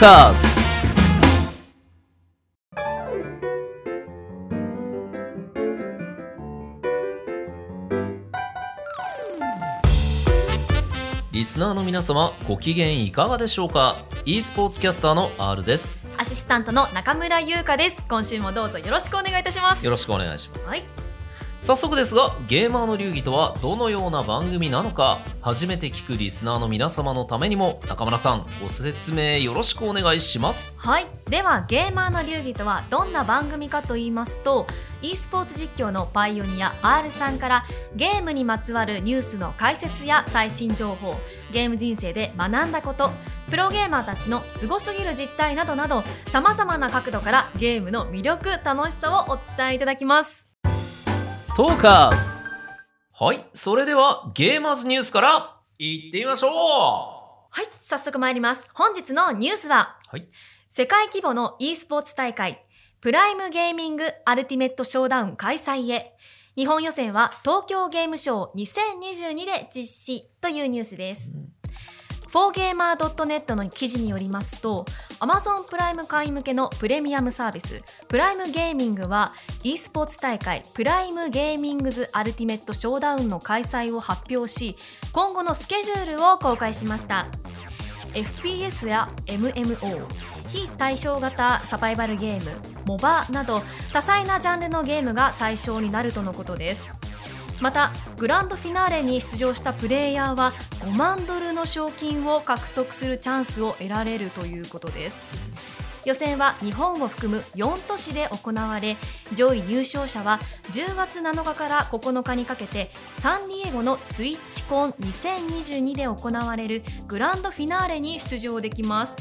カーズリスナーの皆様ご機嫌いかがでしょうか？e スポーツキャスターの R です。アシスタントの中村優香です。今週もどうぞよろしくお願いいたします。よろしくお願いします、はい早速ですがゲーマーの流儀とはどのような番組なのか初めて聞くリスナーの皆様のためにも中村さんご説明よろしくお願いします。はい。ではゲーマーの流儀とはどんな番組かと言いますと e スポーツ実況のパイオニア R さんからゲームにまつわるニュースの解説や最新情報ゲーム人生で学んだことプロゲーマーたちのすごすぎる実態などなどさまざまな角度からゲームの魅力楽しさをお伝えいただきます。トーカーズ。はいそれではゲーマーズニュースからいってみましょう。はい早速参ります。本日のニュースははい。世界規模の e スポーツ大会プライムゲーミングアルティメットショーダウン開催へ。日本予選は東京ゲームショー2022で実施というニュースです。4gamer.net の記事によりますと Amazon プライム会員向けのプレミアムサービスプライムゲーミングは e スポーツ大会プライムゲーミングズアルティメットショーダウンの開催を発表し今後のスケジュールを公開しました FPS や MMO 非対称型サバイバルゲーム、モバなど多彩なジャンルのゲームが対象になるとのことです。またグランドフィナーレに出場したプレイヤーは5万ドルの賞金を獲得するチャンスを得られるということです。予選は日本を含む4都市で行われ上位入賞者は10月7日から9日にかけてサンディエゴのツイッチコン2022で行われるグランドフィナーレに出場できます。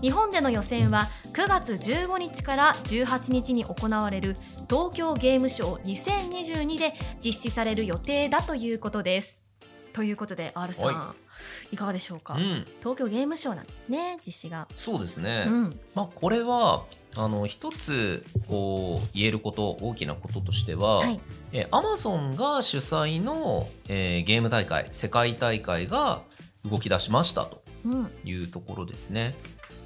日本での予選は9月15日から18日に行われる東京ゲームショー2022で実施される予定だということです。ということで R さん、、はい。かがでしょうか、うん。東京ゲームショーなんね実施が。そうですね、うん。まあこれはあの一つこう言えること大きなこととしては、はい。えー、Amazon が主催の、えーゲーム大会世界大会が動き出しましたとうん。いうところですね。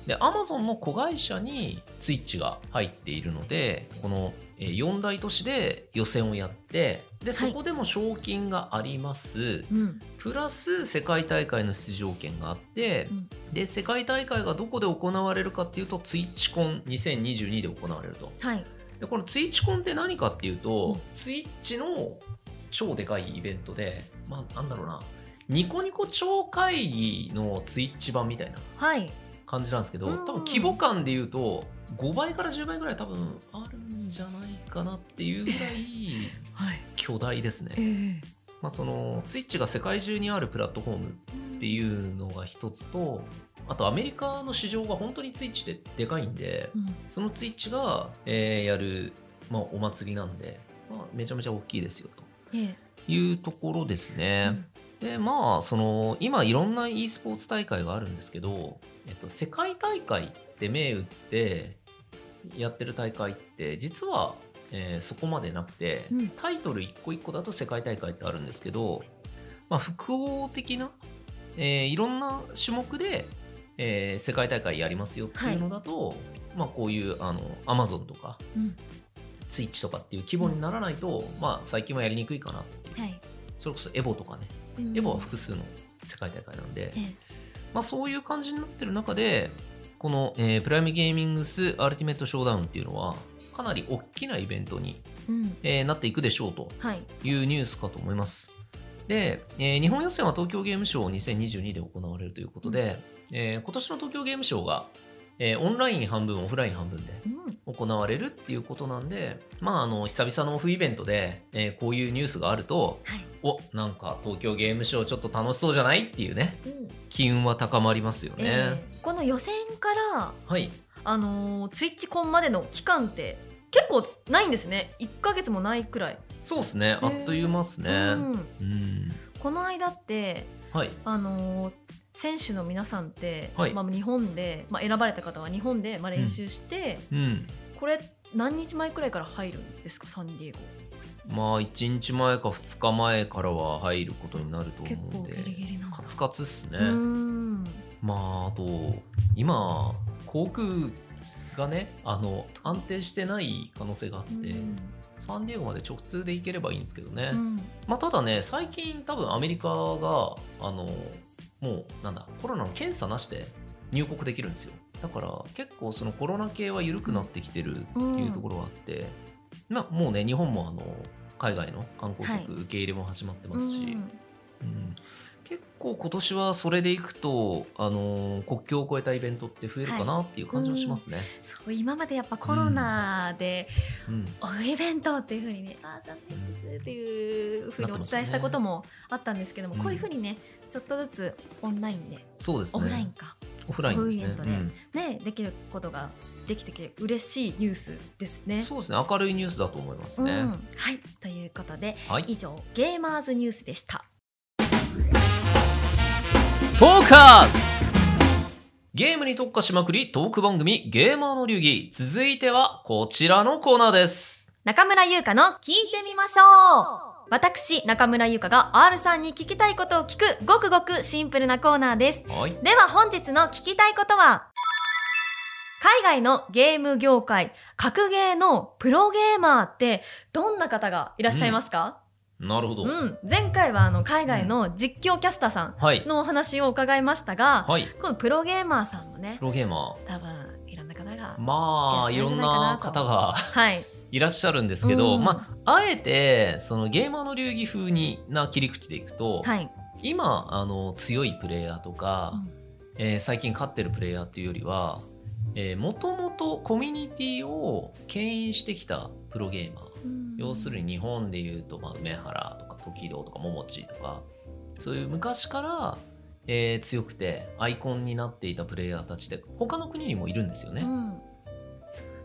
で Amazon の子会社にスイッチが入っているのでこのえー4大都市で予選をやってでそこでも賞金があります、うん。プラス世界大会の出場権があって、うん。で世界大会がどこで行われるかっていうとツイッチコン2022で行われると。はい。でこのツイッチコンって何かっていうと、うん。ツイッチの超でかいイベントでまあなんだろうな。ニコニコ超会議のツイッチ版みたいな。はい感じなんですけどうん。多分規模感で言うと5倍から10倍ぐらい多分あるんじゃないかなっていうぐらい はい。巨大ですね。えまあ、そのツイッチが世界中にあるプラットフォームっていうのが一つとあとアメリカの市場が本当にツイッチででかいんでうん。そのツイッチが、えーやる、まあ、お祭りなんで、まあ、めちゃめちゃ大きいですよえというところですね。でまあその今いろんな e スポーツ大会があるんですけど、えっと、世界大会って銘打ってやってる大会って実は、えーそこまでなくて、うん。タイトル一個一個だと世界大会ってあるんですけど、まあ、複合的な、えーいろんな種目で、えー世界大会やりますよっていうのだと、まあ、こういうあの Amazon とかうん。ツイッチとかっていう規模にならないと、まあ、最近はやりにくいかなっていう。はい。それこそエボとかねうん。エボは複数の世界大会なんで、ええ。まあ、そういう感じになってる中でこの、えープライムゲーミングスアルティメットショーダウンっていうのはかなり大きなイベントに、うん。えーなっていくでしょうとはい。いうニュースかと思います。で、えー日本予選は東京ゲームショー2022で行われるということで、えー今年の東京ゲームショーが、えーオンライン半分オフライン半分でうん行われるっていうことなんで、まあ、あの久々のオフイベントで、えーこういうニュースがあるとはい。おなんか東京ゲームショウちょっと楽しそうじゃないっていうねうん。機運は高まりますよね。ええこの予選からはい。あのーツイッチコンまでの期間って結構ないんですね。1ヶ月もないくらい、そうですね。あっという間ですね。うん。うん。この間ってはい。あのー選手の皆さんって、はい。まあ、日本で、まあ、選ばれた方は日本で、まあ、練習して、うんこれ何日前くらいから入るんですか？サンディエゴ。まあ1日前か2日前からは入ることになると思うんで。ギリギリなんだ。カツカツっすね。まああと今航空がねあの安定してない可能性があって、うん。サンディエゴまで直通で行ければいいんですけどね、うん。まあ、ただね最近多分アメリカがあのもうなんだコロナの検査なしで入国できるんですよだから結構そのコロナ系は緩くなってきてるっていうところがあって、まあもうね日本もあの海外の観光客受け入れも始まってますし、うん。うん。結構今年はそれでいくと、あのー国境を越えたイベントって増えるかなっていう感じはしますね。そう今までやっぱコロナで、うん。おイベントっていうふうにねあー残念ですっていうふうにお伝えしたこともあったんですけども、うん。こういうふうにねちょっとずつオンラインで、そうですね。オフラインかオフラインですね。でねできることができてきて嬉しいニュースですね。うんそうですね。明るいニュースだと思いますね。うんはいということではい。以上ゲーマーズニュースでした。トーカーズゲームに特化しまくりトーク番組ゲーマーの流儀続いてはこちらのコーナーです中村優香の聞いてみましょう私中村優香が R さんに聞きたいことを聞くごくごくシンプルなコーナーです。はい。では本日の聞きたいことは海外のゲーム業界格ゲーのプロゲーマーってどんな方がいらっしゃいますか、なるほど、うん。前回はあの海外の実況キャスターさはい。んのお話を伺いましたが、はい。このプロゲーマーさんもねプロゲーマ多分いろんな方がーまあいろんな方が。はいいらっしゃるんですけど、うん。まああえてそのゲーマーの流儀風にな切り口でいくと、はい、今あの強いプレイヤーとか、えー最近勝ってるプレイヤーっていうよりはもともとコミュニティを牽引してきたプロゲーマー。うん。要するに日本でいうと、まあ、梅原とか時堂とか桃地とかそういう昔から、えー強くてアイコンになっていたプレイヤーたちって他の国にもいるんですよね。うん。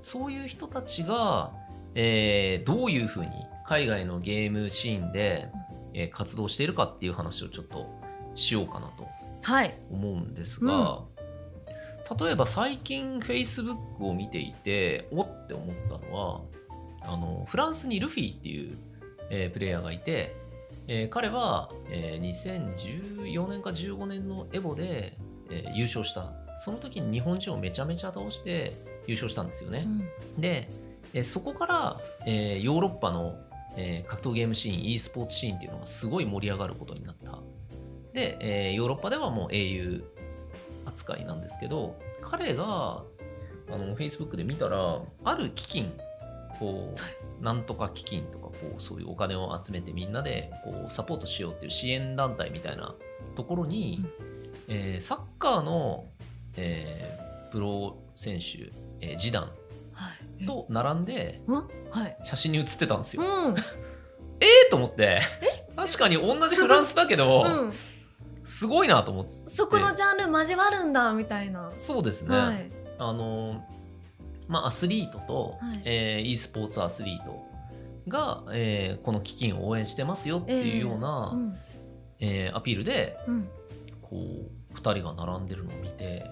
そういう人たちが、えーどういうふうに海外のゲームシーンで、えー活動しているかっていう話をちょっとしようかなとはい。思うんですが、例えば最近 Facebook を見ていておって思ったのはあのフランスにルフィっていう、えープレイヤーがいて、えー彼は、えー2014年か15年のエボで、えー優勝した。その時に日本人をめちゃめちゃ倒して優勝したんですよね。で、えーそこから、えーヨーロッパの、えー格闘ゲームシーン e スポーツシーンっていうのがすごい盛り上がることになった。で、えーヨーロッパではもう英雄扱いなんですけど彼があの Facebook で見たらある基金こう、なんとか基金とかこうそういうお金を集めてみんなでこうサポートしようっていう支援団体みたいなところに、えーサッカーの、えープロ選手、えージダンはいと並んで写真に写ってたんですよ。うん。えー？と思って。確かに同じフランスだけど、うん。すごいなと思って。そこのジャンル交わるんだみたいな。そうですね、はい。あのまあアスリートと、はい。えー e スポーツアスリートが、えーこの基金を応援してますよっていうような、うん。えーアピールでうん。こう2人が並んでるのを見て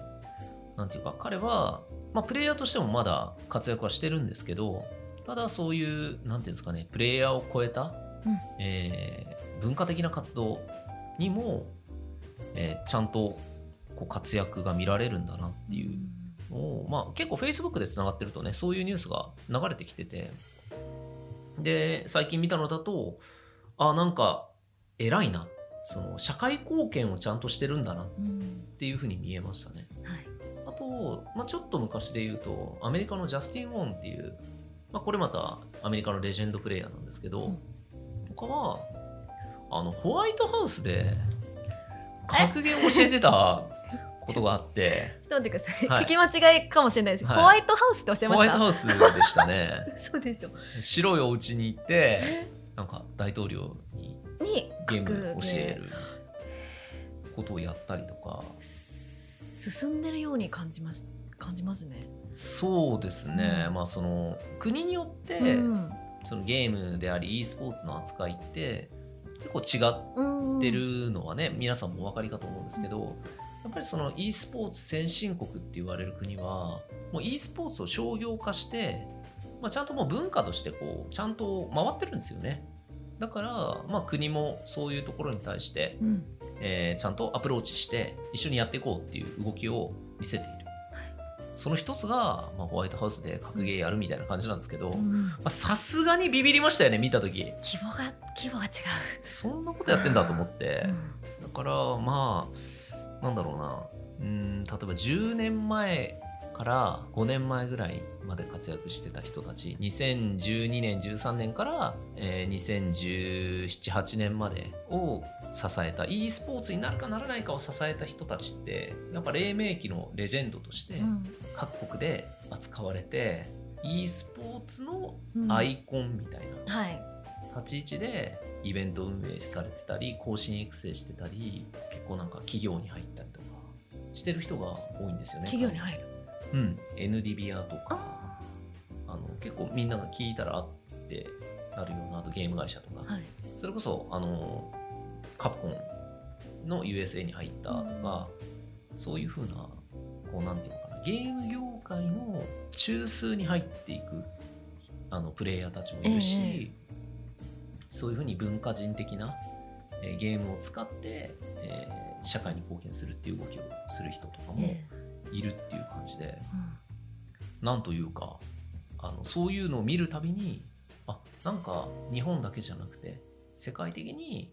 なんていうか彼は、まあ、プレイヤーとしてもまだ活躍はしてるんですけどただそういうなんていうんですかねプレイヤーを超えた、うん。えー文化的な活動にも、えーちゃんとこう活躍が見られるんだなっていう。のを、まあ、結構 Facebook でつながってるとねそういうニュースが流れてきてて。で最近見たのだとあなんか偉いな。その社会貢献をちゃんとしてるんだなっうんていうふうに見えましたね。と、まあ、ちょっと昔で言うとアメリカのジャスティン・ウォンっていう、まあ、これまたアメリカのレジェンドプレイヤーなんですけど、うん。他はあのホワイトハウスで格言を教えてた ことがあってちょっと待ってください、はい。聞き間違いかもしれないです、はい。ホワイトハウスっておっしゃいました？ホワイトハウスでしたね。そうでしょ白いお家に行ってなんか大統領ににゲーム格教えることをやったりとか進んでるように感じます感じますね、そうですね、うん。まあその国によって、うん。そのゲームであり e スポーツの扱いって結構違うんってるのはね、皆さんもお分かりかと思うんですけど、やっぱりその e スポーツ先進国って言われる国はもう e スポーツを商業化して、まあ、ちゃんともう文化としてこうちゃんと回ってるんですよねだから、まあ、国もそういうところに対して、うん。えーちゃんとアプローチして一緒にやっていこうっていう動きを見せている。その一つが、まあ、ホワイトハウスで格ゲーやるみたいな感じなんですけどさすがにビビりましたよね見た時。規模が規模が違そんなことやってんだと思って。う、だからまあなんだろうな。うん例えば10年前から5年前ぐらいまで活躍してた人たち。2012年13年から、えー、201718年までを支えた。e スポーツになるかならないかを支えた人たちってやっぱ黎明期のレジェンドとしてうん。各国で扱われて e スポーツのうん。アイコンみたいな。はい。立ち位置でイベント運営されてたり更新育成してたり結構なんか企業に入ったりとかしてる人が多いんですよね。企業に入るうん。NDBR とか。ああの結構みんなが聞いたらあってなるようなあとゲーム会社とか、ーはい。それこそあのカプコンの USA に入ったとか、そういうふうなこうなんていうのかなゲーム業界の中枢に入っていくあのプレイヤーたちもいるし、ええ。そういうふうに文化人的な、えーゲームを使って、えー社会に貢献するっていう動きをする人とかもえいるっていう感じで、えなんというかあのそういうのを見るたびにあなんか日本だけじゃなくて世界的に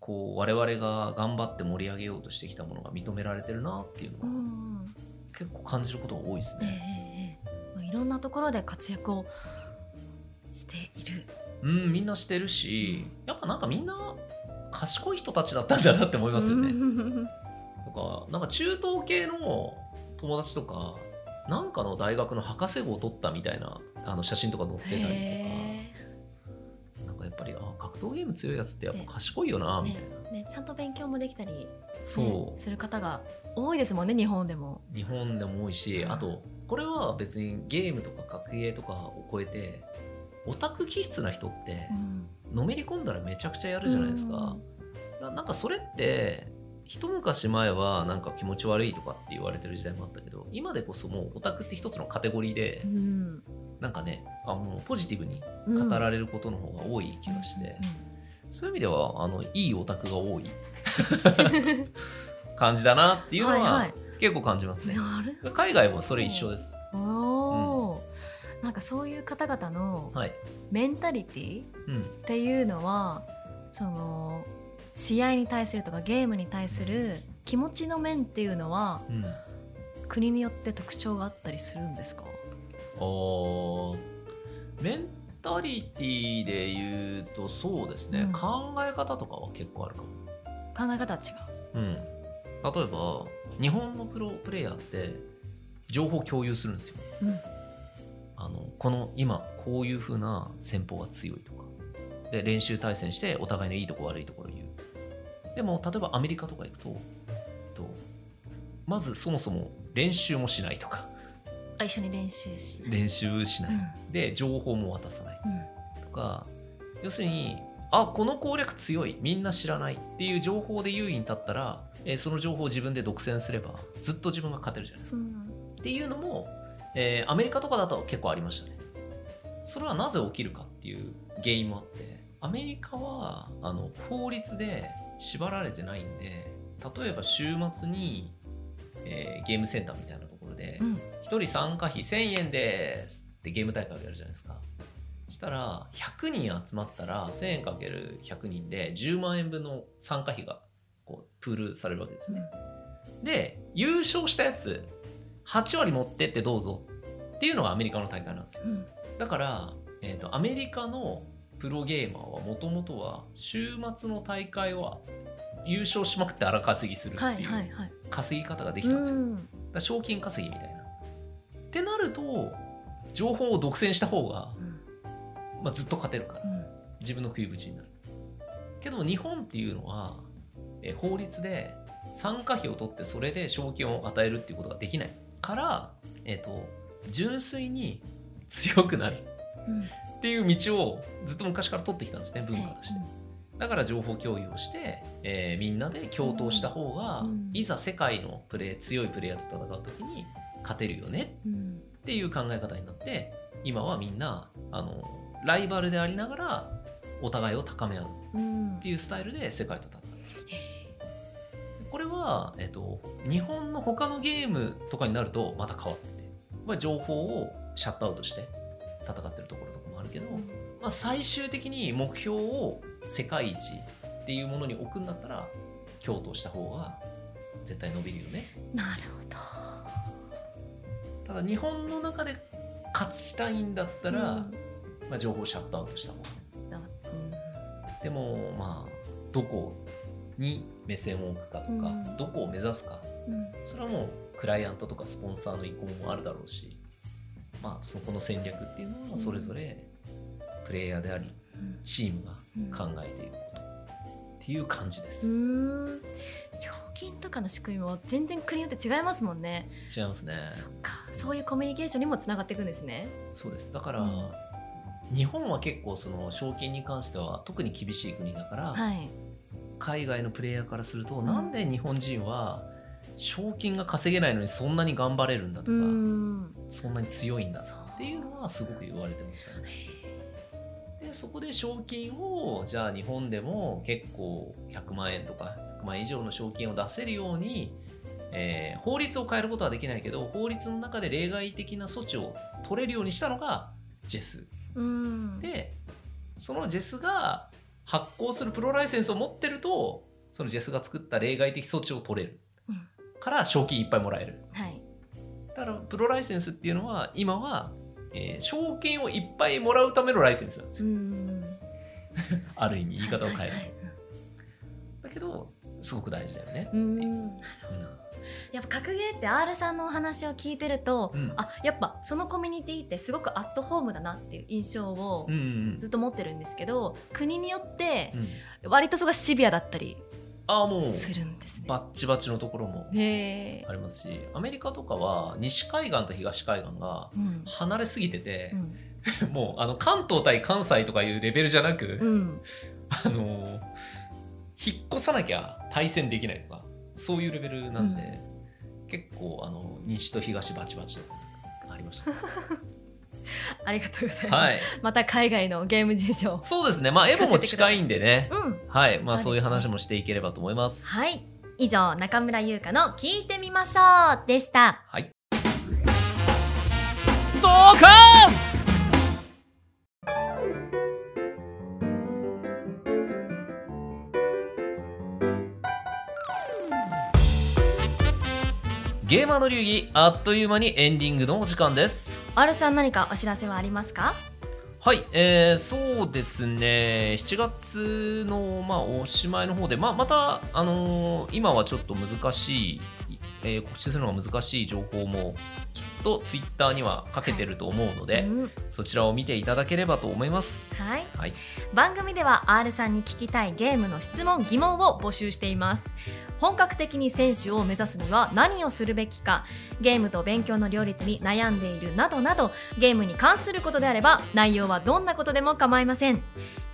こう我々が頑張って盛り上げようとしてきたものが認められてるなっていうのうんうはん結構感じることが多いですええね。ええええまあいろんなところで活躍をしているうんみんなしてるしやっぱなんかみんな賢い人たちだったんだなって思いますよね。かなんか中東系の友達とかなんかの大学の博士号を取ったみたいなあの写真とか載ってたりとか。へなんかやっぱりあ格闘ゲーム強いやつってやっぱ賢いよなえみたいな、ね。ねちゃんと勉強もできたりねそう。する方が多いですもんね日本でも。日本でも多いしうん。あとこれは別にゲームとか格ゲーとかを超えてオタク気質な人ってのめり込んだらめちゃくちゃやるじゃないですか、ななんかそれって一昔前はなんか気持ち悪いとかって言われてる時代もあったけど今でこそもうオタクって一つのカテゴリーでうんなんかねあもうポジティブにうん語られることの方が多い気がして、そういう意味ではあのいいオタクが多い 感じだなっていうのははいはい結構感じますね。海外もそれ一緒です。おお、なんかそういう方々のはい。メンタリティうん。っていうのはその試合に対するとかゲームに対する気持ちの面っていうのはうん。国によって特徴があったりするんですか？あーメンタリティで言うとそうですね、うん考え方とかは結構あるかも。考え方は違ううん。例えば日本のプロプレイヤーって情報共有するんですよ。うんあのこの今こういう風な戦法が強いとかで練習対戦してお互いのいいとこ悪いところを言うでも例えばアメリカとか行くととまずそもそも練習もしないとか。あ一緒に練習し練習しない、うん。で情報も渡さない。うん。とか要するにあこの攻略強いみんな知らないっていう情報で優位に立ったら、えーその情報を自分で独占すればずっと自分が勝てるじゃないですか。うん。っていうのも、えーアメリカとかだと結構ありましたね。それはなぜ起きるかっていう原因もあって、アメリカはあの法律で縛られてないんで、例えば週末に、えーゲームセンターみたいなところで、うん1人参加費1000円ですってゲーム大会をやるじゃないですか。したら、100人集まったら1000円かける100人で10万円分の参加費がこうプールされるわけですね。で優勝したやつ8割持ってってどうぞっていうのがアメリカの大会なんですようんだから、えー、とアメリカのプロゲーマーはもともとは週末の大会は優勝しまくって荒稼ぎするはいっていうはいはい稼ぎ方ができたんですよ、だかうんら賞金稼ぎみたいな。ってなると情報を独占した方が、まあ、ずっと勝てるからうん。自分の食い口になる。けど日本っていうのは、えー法律で参加費を取ってそれで賞金を与えるっていうことができないから、えー、と純粋に強くなる。うんっていう道をずっと昔から取ってきたんですね文化として、だから情報共有をして、えーみんなで共闘した方が、うん。いざ世界のプレー強いプレイヤーと戦う時に勝てるよねうんっていう考え方になって今はみんなあのライバルでありながらお互いを高め合ううん。っていうスタイルで世界と戦う。これは、えっと、日本の他のゲームとかになるとまた変わってて、まあ、情報をシャットアウトして戦ってるところあるけど、まあ、最終的に目標を世界一っていうものに置くんだったら共闘した方が絶対伸びるよね。なるほど。ただ日本の中で勝ちしたいんだったら、うん。まあ、情報をシャットアウトした方がだうんでもまあどこに目線を置くかとか、うん。どこを目指すか。うん。それはもうクライアントとかスポンサーの意向もあるだろうしまあそこの戦略っていうのはそれぞれプレイヤーでありうん。チームが考えていることっていう感じです、うーん。賞金とかの仕組みも全然国によって違いますもんね、違いますね。そっか。そういうコミュニケーションにもつながっていくんですね。そうです。だから、うん。日本は結構その賞金に関しては特に厳しい国だから、はい。海外のプレイヤーからすると、ん。なんで日本人は賞金が稼げないのにそんなに頑張れるんだとか、うーん。そんなに強いんだっていうのはすごく言われてましたね。でそこで賞金をじゃあ日本でも結構100万円とか100万円以上の賞金を出せるように、えー法律を変えることはできないけど法律の中で例外的な措置を取れるようにしたのがジェス。うん。でそのジェスが発行するプロライセンスを持ってるとそのジェスが作った例外的措置を取れる。うん。から賞金いっぱいもらえる。はい。だからプロライセンスっていうのは今は、えー賞金をいっぱいもらうためのライセンスなんですうよん。ある意味言い方を変える、はいはいはいだけどすごく大事だよねう、ん。なるほどやっぱ格ゲーって R さんのお話を聞いてると、うん。あやっぱそのコミュニティってすごくアットホームだなっていう印象をうんうん。ずっと持ってるんですけど、国によってうん、割とそこがシビアだったりああもうするんですね。バッチバチのところもありますしアメリカとかは西海岸と東海岸がうん。離れすぎてて う、ん。もうあの関東対関西とかいうレベルじゃなく、うん。あの引っ越さなきゃ対戦できないとかそういうレベルなんで、結構あの西と東バチバチとかありました、ありがとうございます。はいまた海外のゲーム事情。そうですねまあエボも近いんでねうん。はいまあそういう話もしていければと思いますはい。以上、中村優香の聞いてみましょうでした。はいドカンスゲーマーの流儀あっという間にエンディングのお時間です。R さん何かお知らせはありますか？はい、えー、そうですね。7月の、まあ、おしまいの方で、まあ、また、あのー今はちょっと難しい、えー告知するのが難しい情報もきっとツイッターにはかけてると思うので、うん。そちらを見ていただければと思います。はい。はい、番組では R さんに聞きたいゲームの質問疑問を募集しています本格的に選手を目指すには何をするべきかゲームと勉強の両立に悩んでいるなどなどゲームに関することであれば内容はどんなことでも構いません。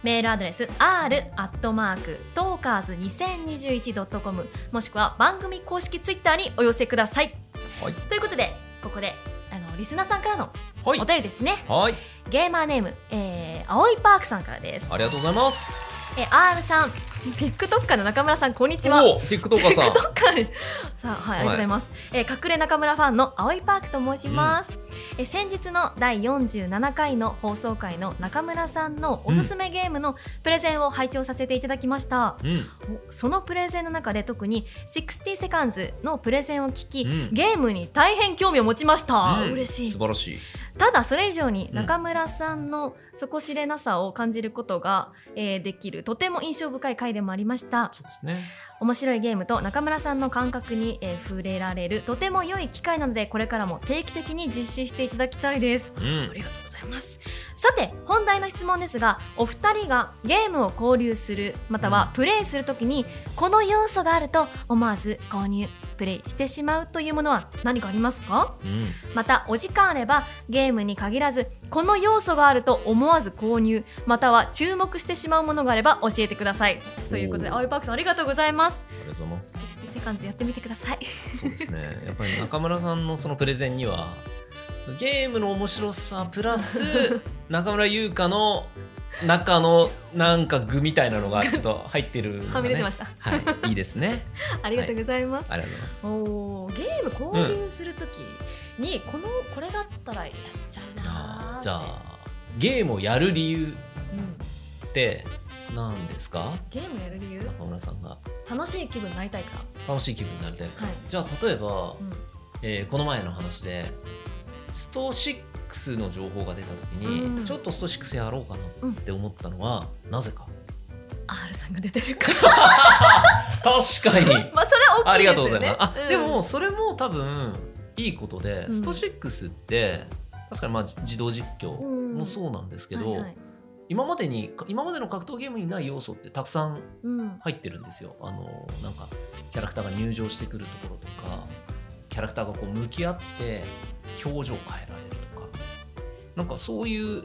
メールアドレス r アットマークトーカーズ 2021.com もしくは番組公式ツイッターにお寄せください。はい、ということでここであのリスナーさんからのはい。お、便りですね、はい、ゲーマーネーム、えー、青いパークさんからです。ありがとうございます。えー R さん。TikToker の中村さんこんにちは。TikToker さん。TikToker さあはいありがとうございます、えー隠れ中村ファンの青いパークと申します、えー先日の第47回の放送回の中村さんのおすすめゲームのプレゼンを拝聴させていただきました、うん、おそのプレゼンの中で特に60セカンズのプレゼンを聞き、うん。ゲームに大変興味を持ちました、うん。嬉しい。素晴らしい。ただそれ以上にうん。中村さんの底知れなさを感じることが、えーできるとても印象深い回でもありました。そうですね。面白いゲームと中村さんの感覚に、えー触れられるとても良い機会なのでこれからも定期的に実施していただきたいです。うあん、りがとうございます。さて本題の質問ですがお二人がゲームを購入するまたはプレイするときにこの要素があると思わず購入プレイしてしまうというものは何かありますか？うん、またお時間あればゲームに限らずこの要素があると思わず購入または注目してしまうものがあれば教えてください。ということで青いパークさんありがとうございます。ありがとうございます。60セカンズやってみてください。そうですね。やっぱり中村さんのそのプレゼンには、ゲームの面白さプラス 中村優香の中のなんか具みたいなのがちょっと入ってるね、はみ出てました。はいいいですね。ありがとうございます、ありがとうございます。おーゲーム購入するときに、このこれだったらやっちゃうなじゃあゲームをやる理由うん、って何ですか？ゲームやる理由？中村さんが。楽しい気分になりたいから。楽しい気分になりたいから、はい。じゃあ例えば、うん。えーこの前の話でスト6の情報が出た時に、うん。ちょっとスト6やろうかなって思ったのは、なぜか。R さんが出てるか。確かに。ら まあそれはありが大きいですよね。とうございます。あ、うん。でもそれも多分いいことで、うん。スト6って確かにまあじ自動実況もそうなんですけど、はいはい。今までに今までの格闘ゲームにない要素ってたくさんうん。入ってるんですよ。あのなんかキャラクターが入場してくるところとか、キャラクターがこう向き合って表情を変えられるとか、なんかそういう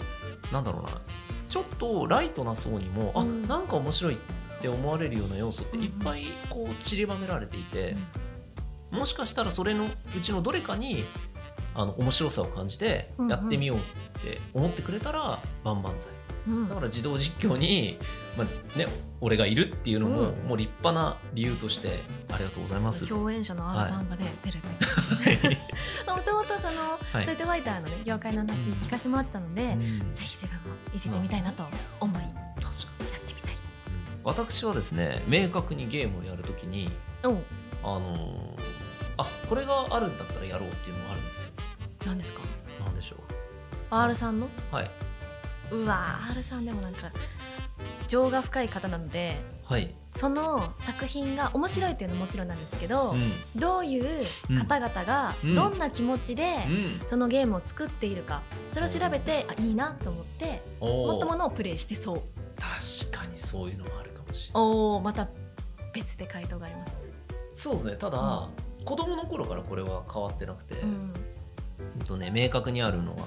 なんだろうな、ちょっとライトな層にも、うん。あなんか面白いって思われるような要素っていっぱいこう散りばめられていて。もしかしたらそれのうちのどれかにあの面白さを感じてうんうん。やってみようって思ってくれたら万々歳。うんだから自動実況に、まあね、俺がいるっていうのも、うん。もう立派な理由としてありがとうございます。共演者の R さんがね、出るって もともとその、はい。ストリートファイターのね業界の話聞かせてもらってたので、うん。ぜひ自分もいじってみたいなと思いや確かにってみたい。私はですね明確にゲームをやるときにあのーあこれがあるんだったらやろうっていうのがあるんですよ。何ですか？なんでしょ R さんの？うはい。うわ R さんでもなんか情が深い方なのではい。その作品が面白いっていうのももちろんなんですけど、うどういう方々がうんどんな気持ちでん。うん。そのゲームを作っているかそれを調べてあいいなと思っておー思ったものをプレイしてそう確かにそういうのもあるかもしれない。おおまた別で回答があります、そうですねただ、子供の頃からこれは変わってなくて、うんうんとね、明確にあるのが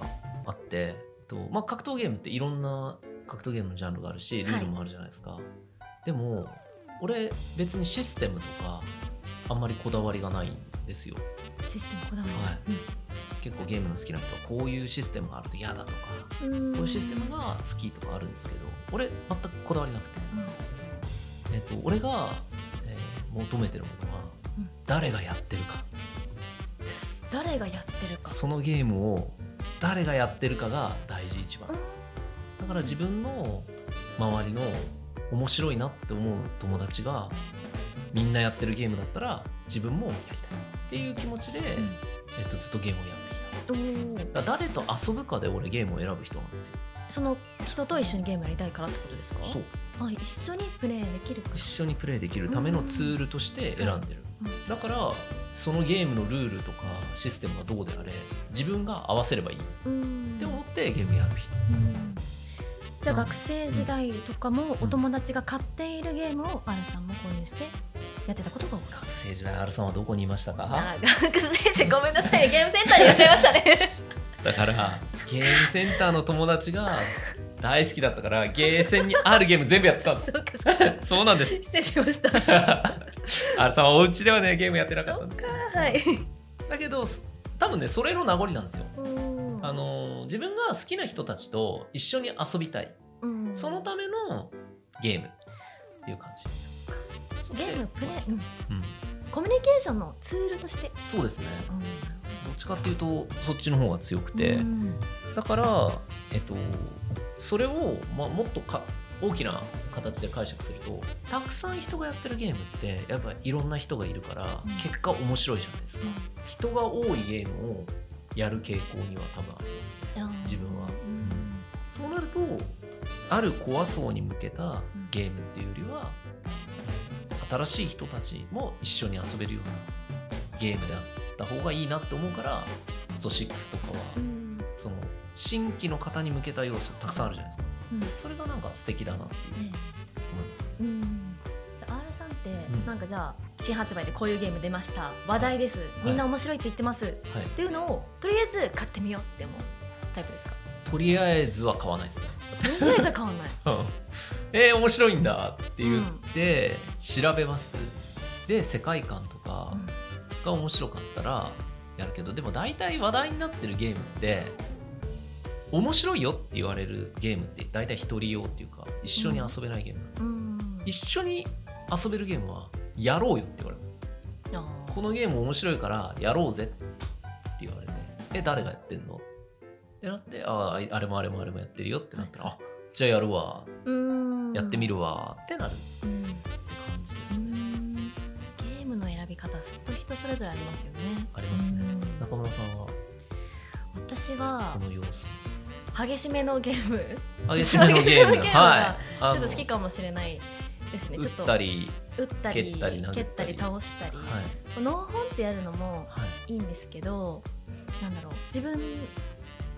あって、えっとまあ、格闘ゲームっていろんな格闘ゲームのジャンルがあるしルールもあるじゃないですか、でも俺別にシステムとかあんまりこだわりがないんですよ。システムこだわはい。り、結構ゲームの好きな人はこういうシステムがあると嫌だとかうん。うんこういうシステムが好きとかあるんですけど俺全くこだわりなくて、えっと、俺が、えー求めてるものはうん。誰がやってるかです。誰がやってるか。そのゲームを誰がやってるかが大事一番。うん。だから自分の周りの面白いなって思う友達がみんなやってるゲームだったら自分もやりたいっていう気持ちで、えっと、ずっとゲームをやってきた。誰と遊ぶかで俺ゲームを選ぶ人なんですよ。その人と一緒にゲームやりたいからってことですか？そう。あ一緒にプレイできる一緒にプレイできるためのツールとして選んでる。うん。だからそのゲームのルールとかシステムがどうであれ自分が合わせればいい。っうん。て思ってゲームやる人。うん。じゃあ学生時代とかもお友達が買っているゲームを R さんも購入してやってたことが学生時代 R さんはどこにいましたか？あ学生時ごめんなさいゲームセンターにいらっしゃいましたね。だからゲームセンターの友達が大好きだったからゲーセンにあるゲーム全部やってたんですそうかそうか。そうなんです。失礼しました。R さんはお家ではねゲームやってなかそっったんですよ。かはい。だけど多分ねそれの名残なんですよ。うん。あの自分が好きな人たちと一緒に遊びたい。うん。そのためのゲームっていう感じですそれでゲームプレイ、うん。うん、コミュニケーションのツールとして？そうですね。うん。どっちかっていうとそっちの方が強くて、うん。だからえっとそれを、まあ、もっとか大きな形で解釈するとたくさん人がやってるゲームってやっぱいろんな人がいるから、うん。結果面白いじゃないですか。人が多いゲームをやる傾向には多分あります。ねうん自分は。うん。そうなるとあるコア層に向けたゲームっていうよりは新しい人たちも一緒に遊べるようなゲームであった方がいいなって思うからスト6とかはうん。その新規の方に向けた要素たくさんあるじゃないですか。うん。それがなんか素敵だなっていう。ね思います。うん。じゃあ R さんって、ん。なんかじゃあ新発売でこういうゲーム出ました。話題です。みんな面白いって言ってます、っはい。ていうのをとりあえず買ってみようって思うタイプですか？とりあえずは買わないですね。とりあえずは買わない。えー、面白いんだって言って調べます。で世界観とかうん。が面白かったらやるけどでも大体話題になってるゲームって面白いよって言われるゲームって大体一人用っていうか一緒に遊べないゲームなんです、うん。一緒に遊べるゲームはやろうよって言われます。このゲーム面白いからやろうぜって言われてえ誰がやってんの？ってなってあああれもあれもあれもやってるよってなったらあじゃあやるわ。うん。やってみるわってなる。うん。感じですね、うん。ゲームの選び方ずっと人それぞれありますよね。ありますね。うん。中村さんは？私はこの要素激しめのゲーム。激しめのゲーム。はい。ちょっと好きかもしれないですね。ちょっ打とったり打ったり蹴ったり蹴ったり倒したり、はい。ノーホンってやるのもはい。いいんですけどなんだろう。自分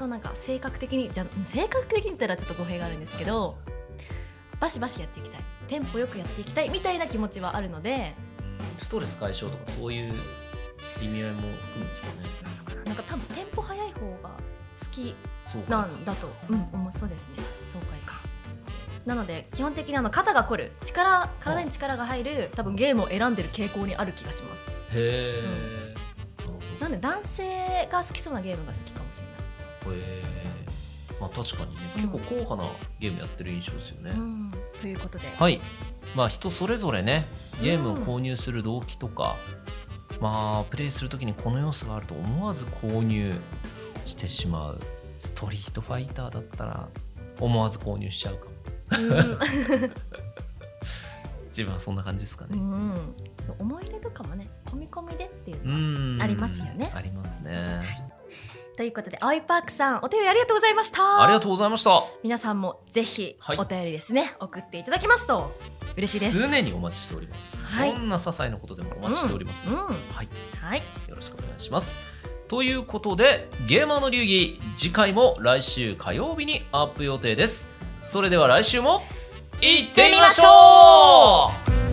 のなんか性格的にじゃ性格的に言ったらちょっと語弊があるんですけどバシバシやっていきたい。テンポよくやっていきたいみたいな気持ちはあるのでストレス解消とかそういう意味合いも含むんですかね。なんか多分テンポ速い方が好きそうか。なんだと、うん、思う。そうですね。爽快かなので基本的にあの肩が凝る。力体に力が入る多分ゲームを選んでる傾向にある気がします。へえ、なるほどなんで男性が好きそうなゲームが好きかもしれない。へえまあ確かにね、うん。結構硬派なゲームやってる印象ですよね、うん、ということで、はい。まあ人それぞれねゲームを購入する動機とか、まあプレイするときにこの要素があると思わず購入してしまう。ストリートファイターだったら思わず購入しちゃうかも。自分はそんな感じですかね。うん。うん、そう思い入れとかもね込み込みでっていううのはん。ありますよね。ありますね、ということで青いパークさんお便りありがとうございました。ありがとうございました。皆さんもぜひはい。お便りですね、送っていただきますと嬉しいです。常にお待ちしております、はい。どんな些細なことでもお待ちしております、うん。うん。はい。はい。よろしくお願いします。ということで、ゲーマーの流儀、次回も来週火曜日にアップ予定です。それでは来週も、行ってみましょう